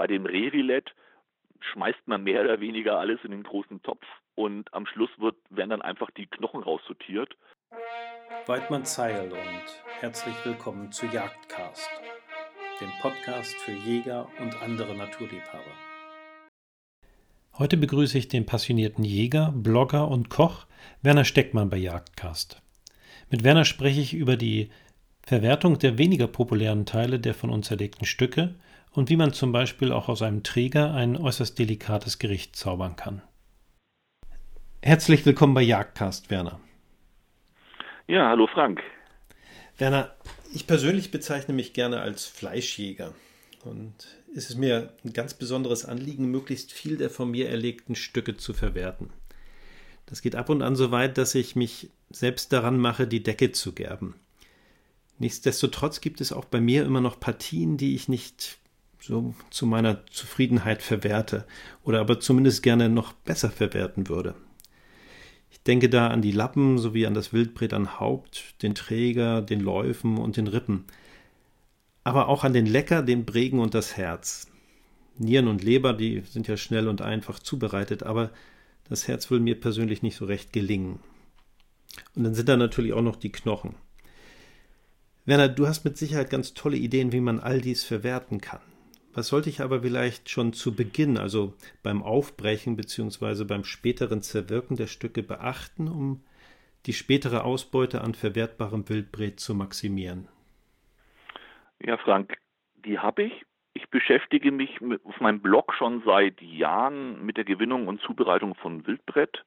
Bei dem Rehrilett schmeißt man mehr oder weniger alles in den großen Topf und am Schluss wird, werden dann einfach die Knochen raussortiert. Weidmann Zeil und herzlich willkommen zu Jagdcast, dem Podcast für Jäger und andere Naturliebhaber. Heute begrüße ich den passionierten Jäger, Blogger und Koch Werner Steckmann bei Jagdcast. Mit Werner spreche ich über die Verwertung der weniger populären Teile der von uns erlegten Stücke und wie man zum Beispiel auch aus einem Träger ein äußerst delikates Gericht zaubern kann. Herzlich willkommen bei Jagdcast, Werner. Ja, hallo Frank. Werner, ich persönlich bezeichne mich gerne als Fleischjäger. Und es ist mir ein ganz besonderes Anliegen, möglichst viel der von mir erlegten Stücke zu verwerten. Das geht ab und an so weit, dass ich mich selbst daran mache, die Decke zu gerben. Nichtsdestotrotz gibt es auch bei mir immer noch Partien, die ich nicht so zu meiner Zufriedenheit verwerte oder aber zumindest gerne noch besser verwerten würde. Ich denke da an die Lappen sowie an das Wildbret an Haupt, den Träger, den Läufen und den Rippen. Aber auch an den Lecker, den Bregen und das Herz. Nieren und Leber, die sind ja schnell und einfach zubereitet, aber das Herz will mir persönlich nicht so recht gelingen. Und dann sind da natürlich auch noch die Knochen. Werner, du hast mit Sicherheit ganz tolle Ideen, wie man all dies verwerten kann. Was sollte ich aber vielleicht schon zu Beginn, also beim Aufbrechen bzw. beim späteren Zerwirken der Stücke beachten, um die spätere Ausbeute an verwertbarem Wildbret zu maximieren? Ja, Frank, die habe ich. Ich beschäftige mich mit, auf meinem Blog schon seit Jahren mit der Gewinnung und Zubereitung von Wildbrett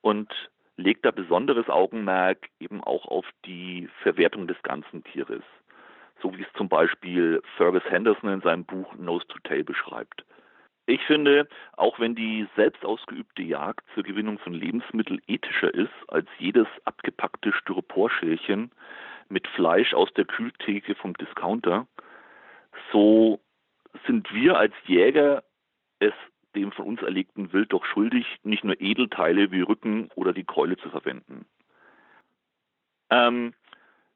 und lege da besonderes Augenmerk eben auch auf die Verwertung des ganzen Tieres so wie es zum Beispiel Fergus Henderson in seinem Buch Nose to Tail beschreibt. Ich finde, auch wenn die selbst ausgeübte Jagd zur Gewinnung von Lebensmitteln ethischer ist als jedes abgepackte Styroporschälchen mit Fleisch aus der Kühltheke vom Discounter, so sind wir als Jäger es dem von uns erlegten Wild doch schuldig, nicht nur Edelteile wie Rücken oder die Keule zu verwenden. Ähm,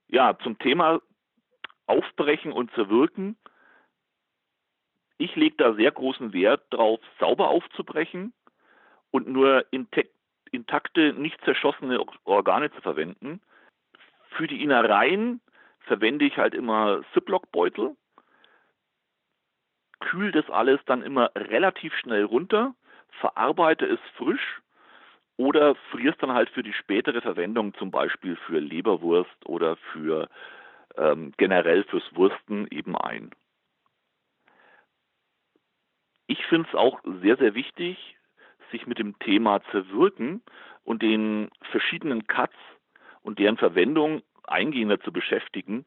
ja, zum Thema aufbrechen und zerwirken. Ich lege da sehr großen Wert darauf, sauber aufzubrechen und nur intakte, nicht zerschossene Organe zu verwenden. Für die Innereien verwende ich halt immer Ziploc-Beutel, kühl das alles dann immer relativ schnell runter, verarbeite es frisch oder friere es dann halt für die spätere Verwendung, zum Beispiel für Leberwurst oder für ähm, generell fürs Wursten eben ein. Ich finde es auch sehr, sehr wichtig, sich mit dem Thema Zerwürgen und den verschiedenen Cuts und deren Verwendung eingehender zu beschäftigen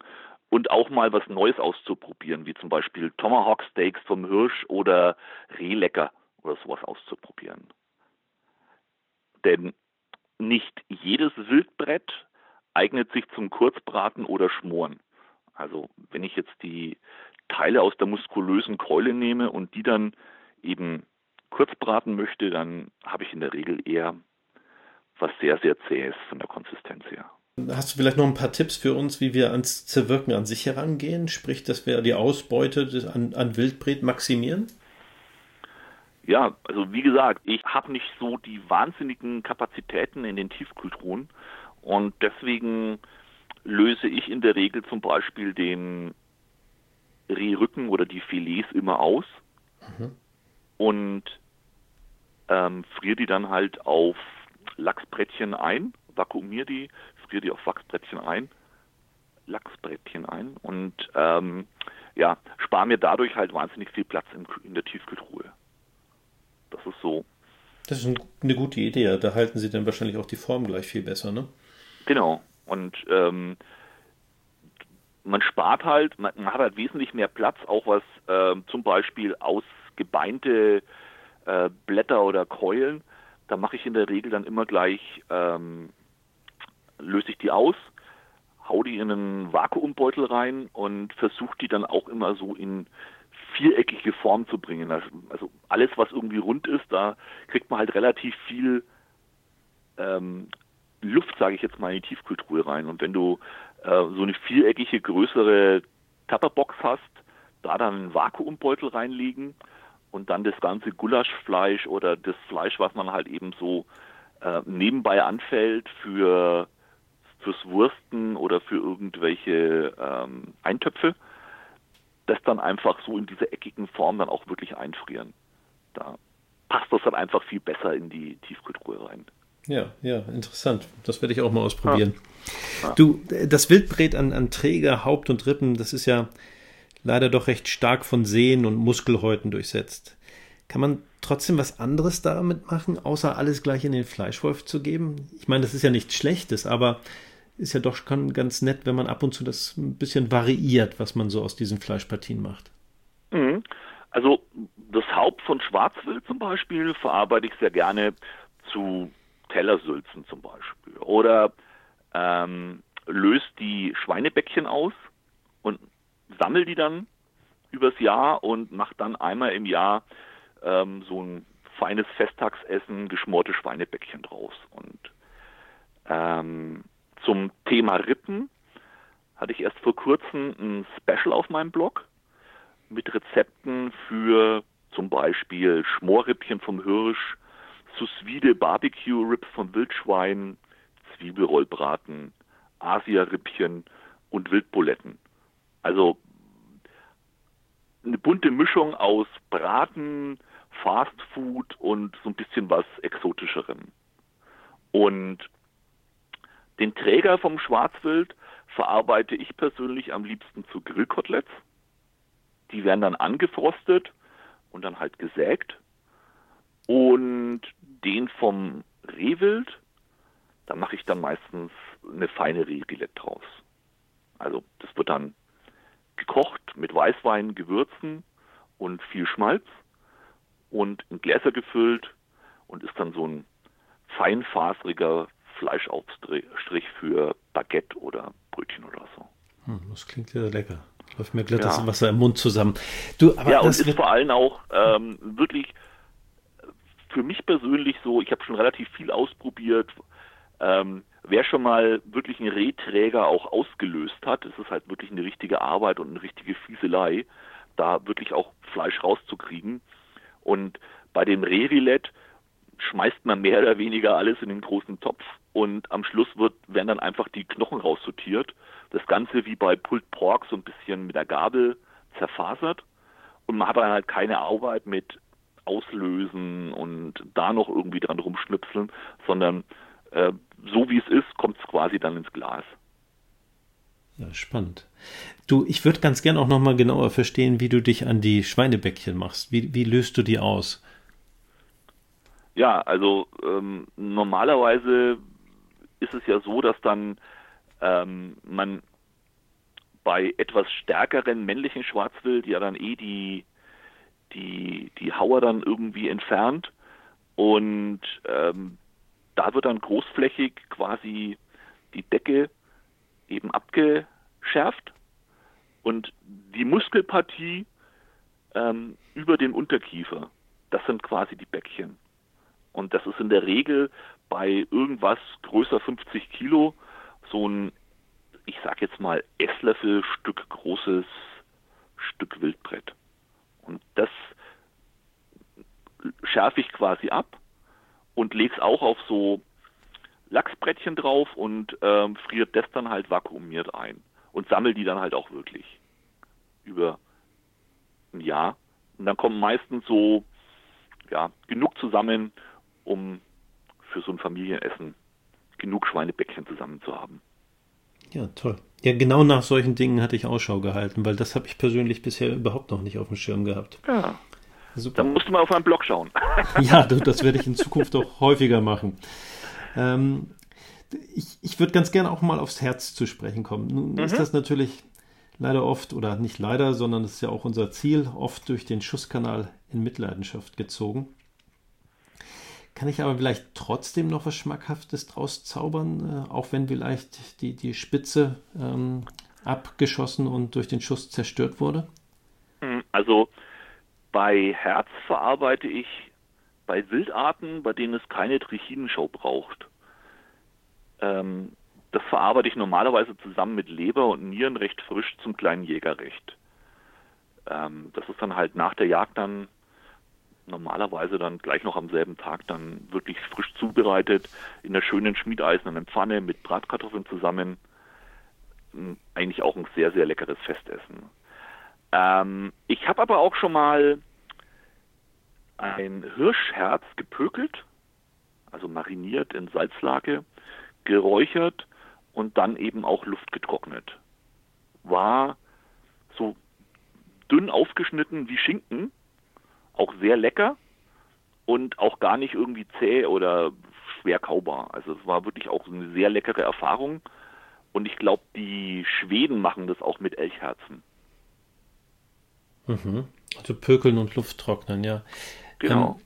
und auch mal was Neues auszuprobieren, wie zum Beispiel Tomahawk Steaks vom Hirsch oder Rehlecker oder sowas auszuprobieren. Denn nicht jedes Wildbrett eignet sich zum Kurzbraten oder Schmoren. Also wenn ich jetzt die Teile aus der muskulösen Keule nehme und die dann eben kurz braten möchte, dann habe ich in der Regel eher was sehr, sehr zähes von der Konsistenz her. Hast du vielleicht noch ein paar Tipps für uns, wie wir ans Zerwirken an sich herangehen? Sprich, dass wir die Ausbeute an, an Wildbret maximieren? Ja, also wie gesagt, ich habe nicht so die wahnsinnigen Kapazitäten in den Tiefkühltruhen und deswegen löse ich in der Regel zum Beispiel den Rehrücken oder die Filets immer aus mhm. und ähm, friere die dann halt auf Lachsbrettchen ein, vakuumiere die, friere die auf Wachsbrettchen ein, Lachsbrettchen ein und ähm, ja, spare mir dadurch halt wahnsinnig viel Platz in, in der Tiefkühltruhe. Das ist so. Das ist eine gute Idee. Da halten Sie dann wahrscheinlich auch die Form gleich viel besser, ne? Genau. Und ähm, man spart halt, man, man, hat halt wesentlich mehr Platz, auch was äh, zum Beispiel ausgebeinte äh, Blätter oder Keulen. Da mache ich in der Regel dann immer gleich, ähm, löse ich die aus, hau die in einen Vakuumbeutel rein und versuche die dann auch immer so in viereckige Form zu bringen. Also alles, was irgendwie rund ist, da kriegt man halt relativ viel ähm, Luft, sage ich jetzt mal, in die Tiefkühltruhe rein. Und wenn du äh, so eine viereckige, größere Tupperbox hast, da dann einen Vakuumbeutel reinlegen und dann das ganze Gulaschfleisch oder das Fleisch, was man halt eben so äh, nebenbei anfällt für fürs Wursten oder für irgendwelche ähm, Eintöpfe, das dann einfach so in dieser eckigen Form dann auch wirklich einfrieren. Da passt das dann einfach viel besser in die Tiefkühltruhe rein. Ja, ja, interessant. Das werde ich auch mal ausprobieren. Ja. Du, das Wildbret an, an Träger, Haupt und Rippen, das ist ja leider doch recht stark von Sehnen und Muskelhäuten durchsetzt. Kann man trotzdem was anderes damit machen, außer alles gleich in den Fleischwolf zu geben? Ich meine, das ist ja nichts Schlechtes, aber ist ja doch ganz nett, wenn man ab und zu das ein bisschen variiert, was man so aus diesen Fleischpartien macht. Mhm. Also das Haupt von Schwarzwild zum Beispiel verarbeite ich sehr gerne zu Tellersülzen zum Beispiel. Oder ähm, löst die Schweinebäckchen aus und sammel die dann übers Jahr und macht dann einmal im Jahr ähm, so ein feines Festtagsessen, geschmorte Schweinebäckchen draus. Und ähm, zum Thema Rippen hatte ich erst vor kurzem ein Special auf meinem Blog mit Rezepten für zum Beispiel Schmorrippchen vom Hirsch, sous Barbecue Ribs vom Wildschwein, Zwiebelrollbraten, Asia-Rippchen und Wildbuletten. Also eine bunte Mischung aus Braten, Fast Food und so ein bisschen was Exotischerem. Und den Träger vom Schwarzwild verarbeite ich persönlich am liebsten zu Grillkoteletts. Die werden dann angefrostet und dann halt gesägt. Und den vom Rehwild, da mache ich dann meistens eine feine Rehgilette draus. Also das wird dann gekocht mit Weißwein, Gewürzen und viel Schmalz und in Gläser gefüllt und ist dann so ein feinfaseriger Fleischaufstrich für Baguette oder Brötchen oder so. Hm, das klingt ja lecker. Läuft mir glatt ja. das Wasser im Mund zusammen. Du, aber ja, und ist vor allem auch ähm, wirklich für mich persönlich so, ich habe schon relativ viel ausprobiert. Ähm, wer schon mal wirklich einen Rehträger auch ausgelöst hat, es ist halt wirklich eine richtige Arbeit und eine richtige Fieselei, da wirklich auch Fleisch rauszukriegen. Und bei dem Rehrilett schmeißt man mehr oder weniger alles in den großen Topf und am Schluss wird, werden dann einfach die Knochen raussortiert. Das Ganze wie bei Pulled Pork so ein bisschen mit der Gabel zerfasert und man hat dann halt keine Arbeit mit Auslösen und da noch irgendwie dran rumschnipseln, sondern äh, so wie es ist, kommt es quasi dann ins Glas. Ja, spannend. Du, ich würde ganz gern auch nochmal genauer verstehen, wie du dich an die Schweinebäckchen machst. Wie, wie löst du die aus? Ja, also ähm, normalerweise ist es ja so, dass dann ähm, man bei etwas stärkeren männlichen Schwarzwild ja dann eh die, die, die Hauer dann irgendwie entfernt und ähm, da wird dann großflächig quasi die Decke eben abgeschärft und die Muskelpartie ähm, über den Unterkiefer, das sind quasi die Bäckchen. Und das ist in der Regel bei irgendwas größer 50 Kilo so ein, ich sag jetzt mal, Esslöffelstück großes Stück Wildbrett. Und das schärfe ich quasi ab und lege es auch auf so Lachsbrettchen drauf und ähm, friert das dann halt vakuumiert ein und sammle die dann halt auch wirklich über ein Jahr. Und dann kommen meistens so ja, genug zusammen, um für so ein Familienessen genug Schweinebäckchen zusammen zu haben. Ja, toll. Ja, genau nach solchen Dingen hatte ich Ausschau gehalten, weil das habe ich persönlich bisher überhaupt noch nicht auf dem Schirm gehabt. Ja. Super. Dann musst du mal auf meinen Blog schauen. ja, das werde ich in Zukunft auch häufiger machen. Ähm, ich ich würde ganz gerne auch mal aufs Herz zu sprechen kommen. Nun mhm. ist das natürlich leider oft, oder nicht leider, sondern das ist ja auch unser Ziel, oft durch den Schusskanal in Mitleidenschaft gezogen. Kann ich aber vielleicht trotzdem noch was Schmackhaftes draus zaubern, äh, auch wenn vielleicht die, die Spitze ähm, abgeschossen und durch den Schuss zerstört wurde? Hm, also bei Herz verarbeite ich bei Wildarten, bei denen es keine Trichinenschau braucht. Ähm, das verarbeite ich normalerweise zusammen mit Leber und Nieren recht frisch zum kleinen Jägerrecht. Ähm, das ist dann halt nach der Jagd dann normalerweise dann gleich noch am selben Tag dann wirklich frisch zubereitet in der schönen schmiedeisernen Pfanne mit Bratkartoffeln zusammen. Hm, eigentlich auch ein sehr, sehr leckeres Festessen. Ähm, ich habe aber auch schon mal ein Hirschherz gepökelt, also mariniert in Salzlake, geräuchert und dann eben auch Luft getrocknet. War so dünn aufgeschnitten wie Schinken, auch sehr lecker und auch gar nicht irgendwie zäh oder schwer kaubar. Also es war wirklich auch eine sehr leckere Erfahrung und ich glaube, die Schweden machen das auch mit Elchherzen. Mhm. Also Pökeln und Luft trocknen, ja. Genau.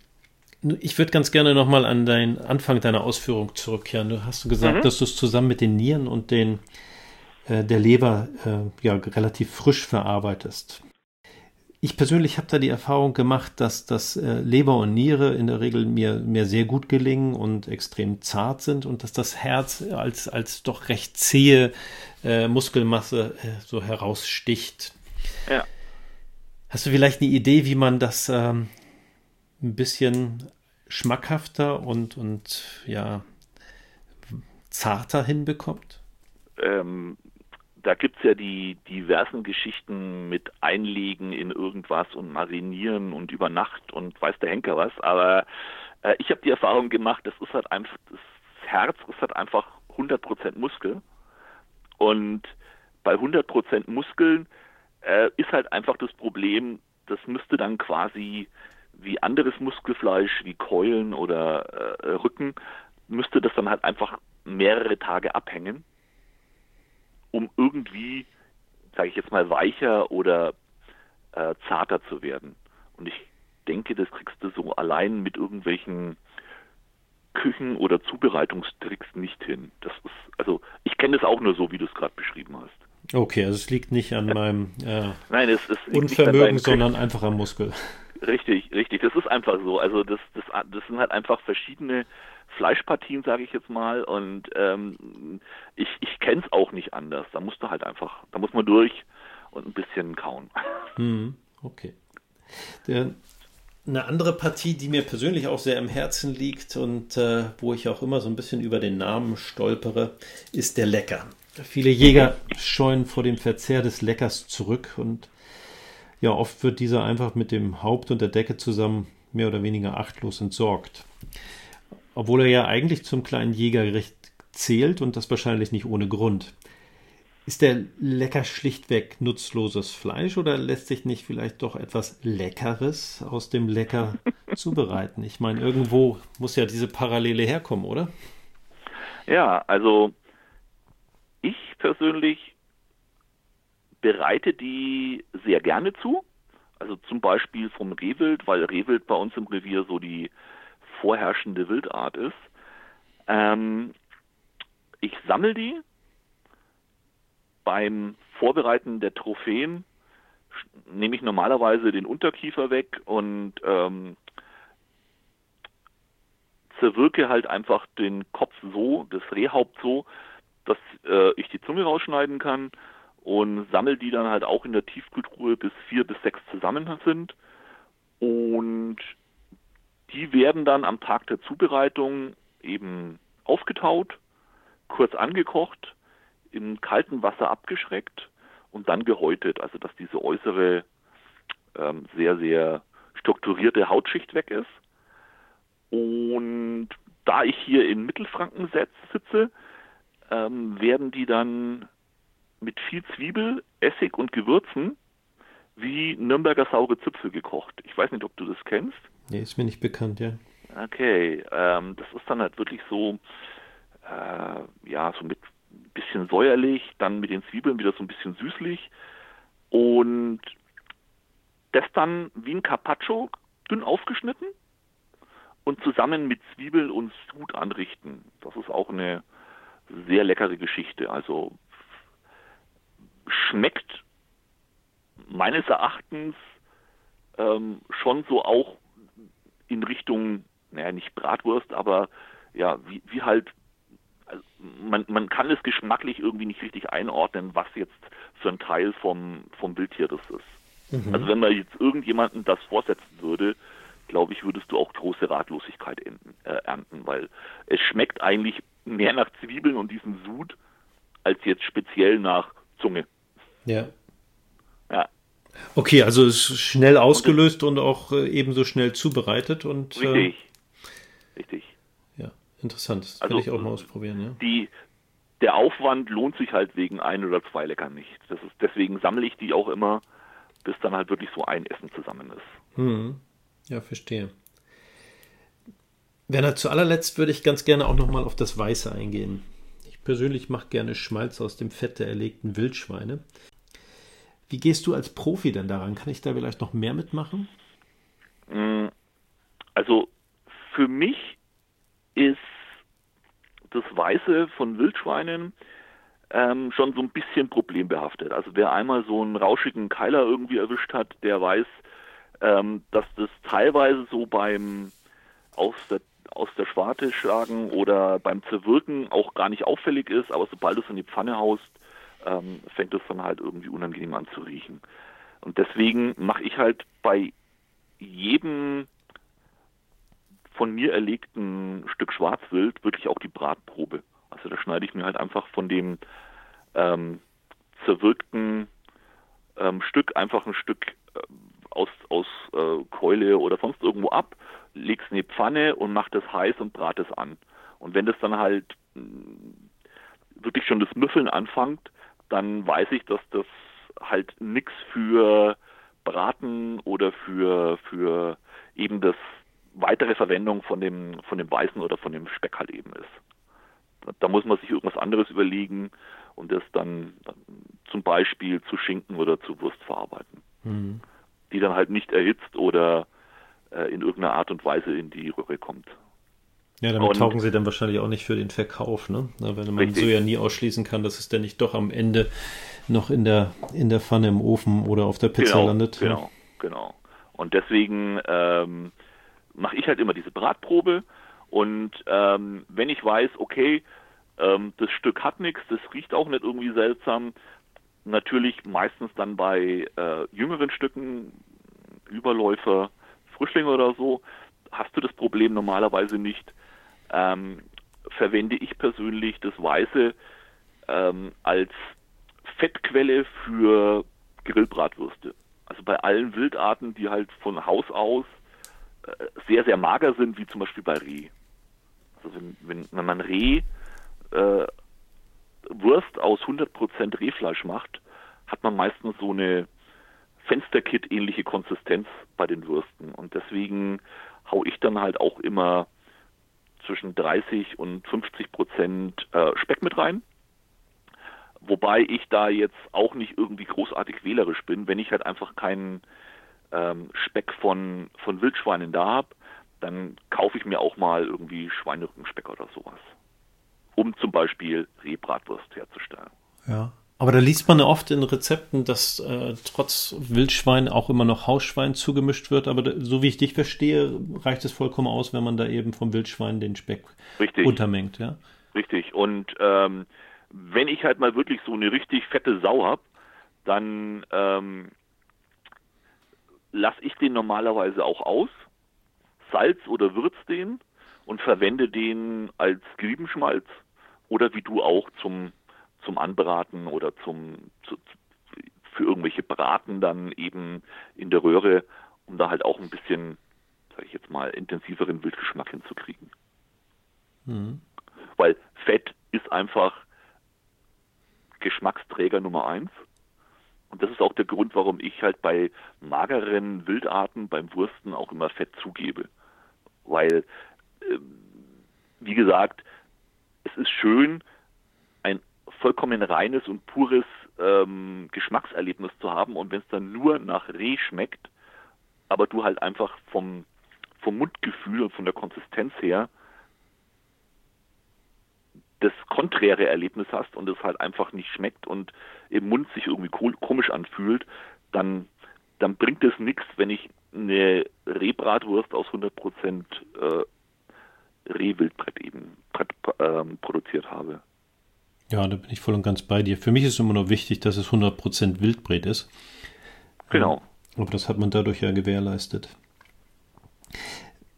Ähm, ich würde ganz gerne nochmal an deinen Anfang deiner Ausführung zurückkehren. Du hast gesagt, mhm. dass du es zusammen mit den Nieren und den äh, der Leber äh, ja relativ frisch verarbeitest. Ich persönlich habe da die Erfahrung gemacht, dass das äh, Leber und Niere in der Regel mir, mir sehr gut gelingen und extrem zart sind und dass das Herz als, als doch recht zähe äh, Muskelmasse äh, so heraussticht. Ja. Hast du vielleicht eine Idee, wie man das ähm, ein bisschen schmackhafter und, und ja, zarter hinbekommt? Ähm, da gibt es ja die diversen Geschichten mit Einlegen in irgendwas und Marinieren und über Nacht und weiß der Henker was. Aber äh, ich habe die Erfahrung gemacht, das ist halt einfach, das Herz ist halt einfach 100% Muskel. Und bei 100% Muskeln äh, ist halt einfach das Problem, das müsste dann quasi wie anderes Muskelfleisch, wie Keulen oder äh, Rücken, müsste das dann halt einfach mehrere Tage abhängen, um irgendwie, sage ich jetzt mal, weicher oder äh, zarter zu werden. Und ich denke, das kriegst du so allein mit irgendwelchen Küchen- oder Zubereitungstricks nicht hin. Das ist, also ich kenne das auch nur so, wie du es gerade beschrieben hast. Okay, also es liegt nicht an meinem äh, Nein, es, es Unvermögen, sondern einfach am Muskel. Richtig, richtig. Das ist einfach so. Also das, das, das sind halt einfach verschiedene Fleischpartien, sage ich jetzt mal. Und ähm, ich, ich kenne es auch nicht anders. Da musst du halt einfach, da muss man durch und ein bisschen kauen. Hm, okay. Der, eine andere Partie, die mir persönlich auch sehr im Herzen liegt und äh, wo ich auch immer so ein bisschen über den Namen stolpere, ist der Lecker. Viele Jäger scheuen vor dem Verzehr des Leckers zurück und ja, oft wird dieser einfach mit dem Haupt und der Decke zusammen mehr oder weniger achtlos entsorgt. Obwohl er ja eigentlich zum kleinen Jägergericht zählt und das wahrscheinlich nicht ohne Grund. Ist der Lecker schlichtweg nutzloses Fleisch oder lässt sich nicht vielleicht doch etwas Leckeres aus dem Lecker zubereiten? Ich meine, irgendwo muss ja diese Parallele herkommen, oder? Ja, also ich persönlich bereite die sehr gerne zu. Also zum Beispiel vom Rehwild, weil Rehwild bei uns im Revier so die vorherrschende Wildart ist. Ähm, ich sammle die. Beim Vorbereiten der Trophäen nehme ich normalerweise den Unterkiefer weg und ähm, zerwirke halt einfach den Kopf so, das Rehhaupt so, dass äh, ich die Zunge rausschneiden kann und sammle die dann halt auch in der Tiefkühltruhe bis vier bis sechs zusammen sind. Und die werden dann am Tag der Zubereitung eben aufgetaut, kurz angekocht, im kalten Wasser abgeschreckt und dann gehäutet, also dass diese äußere ähm, sehr, sehr strukturierte Hautschicht weg ist. Und da ich hier in Mittelfranken sitze, ähm, werden die dann mit viel Zwiebel, Essig und Gewürzen wie Nürnberger saure Zipfel gekocht. Ich weiß nicht, ob du das kennst. Nee, ist mir nicht bekannt, ja. Okay, ähm, das ist dann halt wirklich so, äh, ja, so mit ein bisschen säuerlich, dann mit den Zwiebeln wieder so ein bisschen süßlich und das dann wie ein Carpaccio dünn aufgeschnitten und zusammen mit Zwiebeln und Sud anrichten. Das ist auch eine sehr leckere Geschichte. Also schmeckt meines Erachtens ähm, schon so auch in Richtung, naja, nicht Bratwurst, aber ja, wie, wie halt, also man, man kann es geschmacklich irgendwie nicht richtig einordnen, was jetzt für ein Teil vom, vom Wildtier das ist. Mhm. Also wenn man jetzt irgendjemanden das vorsetzen würde, glaube ich, würdest du auch große Ratlosigkeit enden, äh, ernten, weil es schmeckt eigentlich mehr nach Zwiebeln und diesem Sud als jetzt speziell nach Zunge. Ja. Ja. Okay, also es ist schnell ausgelöst und, und auch äh, ebenso schnell zubereitet und. Äh, richtig. Äh, richtig. Ja, interessant. Das also, kann ich auch mal ausprobieren, ja. Die, der Aufwand lohnt sich halt wegen ein oder zwei Leckern nicht. Das ist, deswegen sammle ich die auch immer, bis dann halt wirklich so ein Essen zusammen ist. Hm. Ja, verstehe. Werner, zu allerletzt würde ich ganz gerne auch nochmal auf das Weiße eingehen. Ich persönlich mache gerne Schmalz aus dem Fett der erlegten Wildschweine. Wie gehst du als Profi denn daran? Kann ich da vielleicht noch mehr mitmachen? Mm, also für mich ist das Weiße von Wildschweinen ähm, schon so ein bisschen problembehaftet. Also wer einmal so einen rauschigen Keiler irgendwie erwischt hat, der weiß, ähm, dass das teilweise so beim aus der aus der Schwarte schlagen oder beim Zerwirken auch gar nicht auffällig ist, aber sobald du es in die Pfanne haust, ähm, fängt es dann halt irgendwie unangenehm an zu riechen. Und deswegen mache ich halt bei jedem von mir erlegten Stück Schwarzwild wirklich auch die Bratprobe. Also da schneide ich mir halt einfach von dem ähm, zerwirkten ähm, Stück einfach ein Stück äh, aus, aus äh, Keule oder sonst irgendwo ab, leg's in die Pfanne und mach das heiß und brat es an. Und wenn das dann halt mm, wirklich schon das Müffeln anfängt, dann weiß ich, dass das halt nichts für Braten oder für, für eben das weitere Verwendung von dem, von dem Weißen oder von dem Speck halt eben ist. Da muss man sich irgendwas anderes überlegen und das dann, zum Beispiel zu Schinken oder zu Wurst verarbeiten. Mhm die dann halt nicht erhitzt oder in irgendeiner Art und Weise in die Röhre kommt. Ja, damit und, taugen sie dann wahrscheinlich auch nicht für den Verkauf, ne? Weil man richtig. so ja nie ausschließen kann, dass es dann nicht doch am Ende noch in der, in der Pfanne im Ofen oder auf der Pizza genau, landet. Genau, ja. genau. Und deswegen ähm, mache ich halt immer diese Bratprobe und ähm, wenn ich weiß, okay, ähm, das Stück hat nichts, das riecht auch nicht irgendwie seltsam, natürlich meistens dann bei äh, jüngeren Stücken, Überläufer, Frischlinge oder so, hast du das Problem normalerweise nicht. Ähm, verwende ich persönlich das Weiße ähm, als Fettquelle für Grillbratwürste. Also bei allen Wildarten, die halt von Haus aus äh, sehr, sehr mager sind, wie zum Beispiel bei Reh. Also wenn, wenn, wenn man Reh äh, Wurst aus 100% Rehfleisch macht, hat man meistens so eine Fensterkit-ähnliche Konsistenz bei den Würsten. Und deswegen hau ich dann halt auch immer zwischen 30 und 50 Prozent äh, Speck mit rein. Wobei ich da jetzt auch nicht irgendwie großartig wählerisch bin. Wenn ich halt einfach keinen ähm, Speck von, von Wildschweinen da habe, dann kaufe ich mir auch mal irgendwie Schweinerückenspeck oder sowas um zum Beispiel Rehbratwurst herzustellen. Ja. Aber da liest man ja oft in Rezepten, dass äh, trotz Wildschwein auch immer noch Hausschwein zugemischt wird. Aber da, so wie ich dich verstehe, reicht es vollkommen aus, wenn man da eben vom Wildschwein den Speck Richtig. untermengt. Ja? Richtig. Und ähm, wenn ich halt mal wirklich so eine richtig fette Sau habe, dann ähm, lasse ich den normalerweise auch aus, salz oder würz den und verwende den als Griebenschmalz oder wie du auch zum, zum Anbraten oder zum, zu, für irgendwelche Braten dann eben in der Röhre, um da halt auch ein bisschen, sag ich jetzt mal, intensiveren Wildgeschmack hinzukriegen. Mhm. Weil Fett ist einfach Geschmacksträger Nummer eins. Und das ist auch der Grund, warum ich halt bei mageren Wildarten beim Wursten auch immer Fett zugebe. Weil ähm, wie gesagt, es ist schön, vollkommen reines und pures ähm, Geschmackserlebnis zu haben und wenn es dann nur nach Reh schmeckt, aber du halt einfach vom, vom Mundgefühl und von der Konsistenz her das konträre Erlebnis hast und es halt einfach nicht schmeckt und im Mund sich irgendwie komisch anfühlt, dann, dann bringt es nichts, wenn ich eine Rehbratwurst aus 100% äh, Rehwildbrett eben ähm, produziert habe. Ja, da bin ich voll und ganz bei dir. Für mich ist immer nur wichtig, dass es 100% Wildbret ist. Genau. Aber das hat man dadurch ja gewährleistet.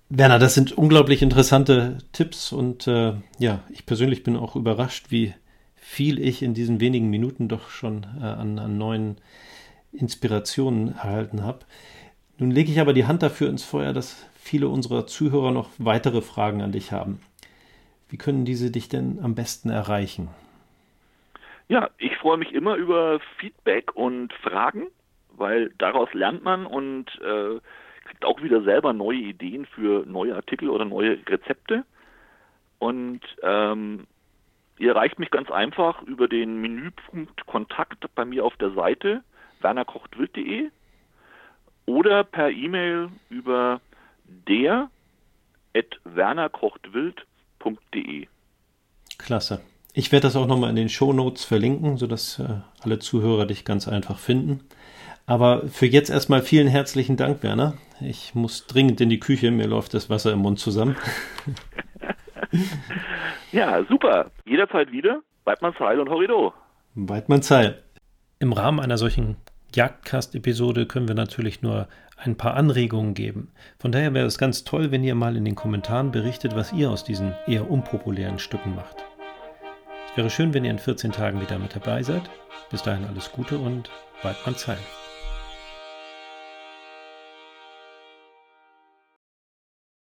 Werner, das sind unglaublich interessante Tipps und äh, ja, ich persönlich bin auch überrascht, wie viel ich in diesen wenigen Minuten doch schon äh, an, an neuen Inspirationen erhalten habe. Nun lege ich aber die Hand dafür ins Feuer, dass viele unserer Zuhörer noch weitere Fragen an dich haben. Wie können diese dich denn am besten erreichen? Ja, ich freue mich immer über Feedback und Fragen, weil daraus lernt man und äh, kriegt auch wieder selber neue Ideen für neue Artikel oder neue Rezepte. Und ähm, ihr erreicht mich ganz einfach über den Menüpunkt Kontakt bei mir auf der Seite wernerkochtwild.de oder per E-Mail über der wernerkochtwild.de. Klasse. Ich werde das auch nochmal in den Show Notes verlinken, sodass äh, alle Zuhörer dich ganz einfach finden. Aber für jetzt erstmal vielen herzlichen Dank, Werner. Ich muss dringend in die Küche, mir läuft das Wasser im Mund zusammen. ja, super. Jederzeit wieder. Weidmanns Heil und Horrido. Weidmanns Heil. Im Rahmen einer solchen Jagdcast-Episode können wir natürlich nur ein paar Anregungen geben. Von daher wäre es ganz toll, wenn ihr mal in den Kommentaren berichtet, was ihr aus diesen eher unpopulären Stücken macht. Wäre schön, wenn ihr in 14 Tagen wieder mit dabei seid. Bis dahin alles Gute und Weidmanns Heil.